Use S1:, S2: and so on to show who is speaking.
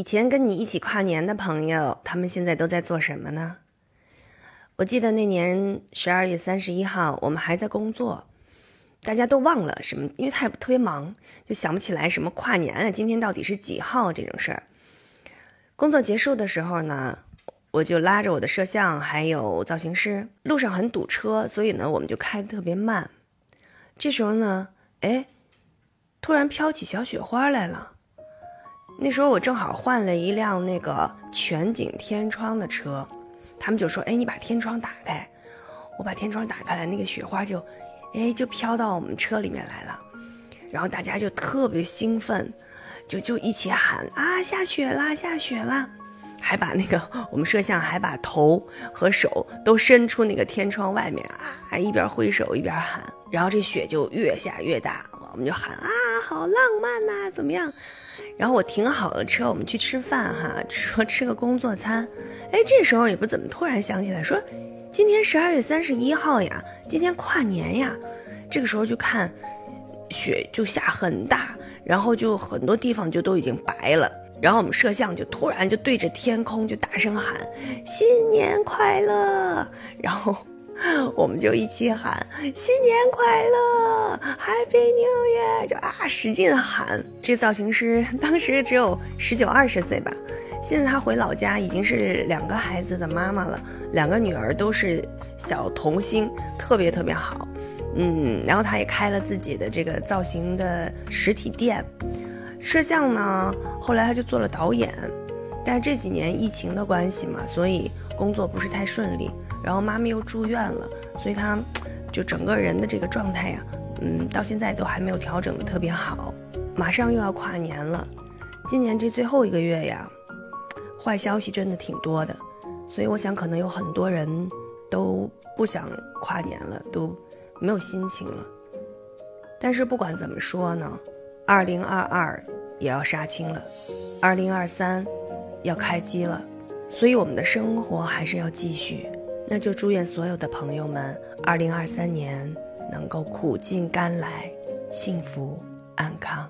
S1: 以前跟你一起跨年的朋友，他们现在都在做什么呢？我记得那年十二月三十一号，我们还在工作，大家都忘了什么，因为太特别忙，就想不起来什么跨年啊，今天到底是几号这种事儿。工作结束的时候呢，我就拉着我的摄像还有造型师，路上很堵车，所以呢，我们就开的特别慢。这时候呢，哎，突然飘起小雪花来了。那时候我正好换了一辆那个全景天窗的车，他们就说：“哎，你把天窗打开。”我把天窗打开来，那个雪花就，哎，就飘到我们车里面来了。然后大家就特别兴奋，就就一起喊：“啊，下雪啦，下雪啦！”还把那个我们摄像还把头和手都伸出那个天窗外面啊，还一边挥手一边喊。然后这雪就越下越大，我们就喊：“啊，好浪漫呐，怎么样？”然后我停好了车，我们去吃饭哈，说吃个工作餐。哎，这时候也不怎么突然想起来说，今天十二月三十一号呀，今天跨年呀。这个时候就看雪就下很大，然后就很多地方就都已经白了。然后我们摄像就突然就对着天空就大声喊新年快乐，然后。我们就一起喊新年快乐，Happy New Year！就啊，使劲喊。这造型师当时只有十九二十岁吧，现在他回老家已经是两个孩子的妈妈了，两个女儿都是小童星，特别特别好。嗯，然后他也开了自己的这个造型的实体店。摄像呢，后来他就做了导演，但是这几年疫情的关系嘛，所以工作不是太顺利。然后妈妈又住院了，所以他就整个人的这个状态呀，嗯，到现在都还没有调整的特别好。马上又要跨年了，今年这最后一个月呀，坏消息真的挺多的，所以我想可能有很多人都不想跨年了，都没有心情了。但是不管怎么说呢，二零二二也要杀青了，二零二三要开机了，所以我们的生活还是要继续。那就祝愿所有的朋友们，二零二三年能够苦尽甘来，幸福安康。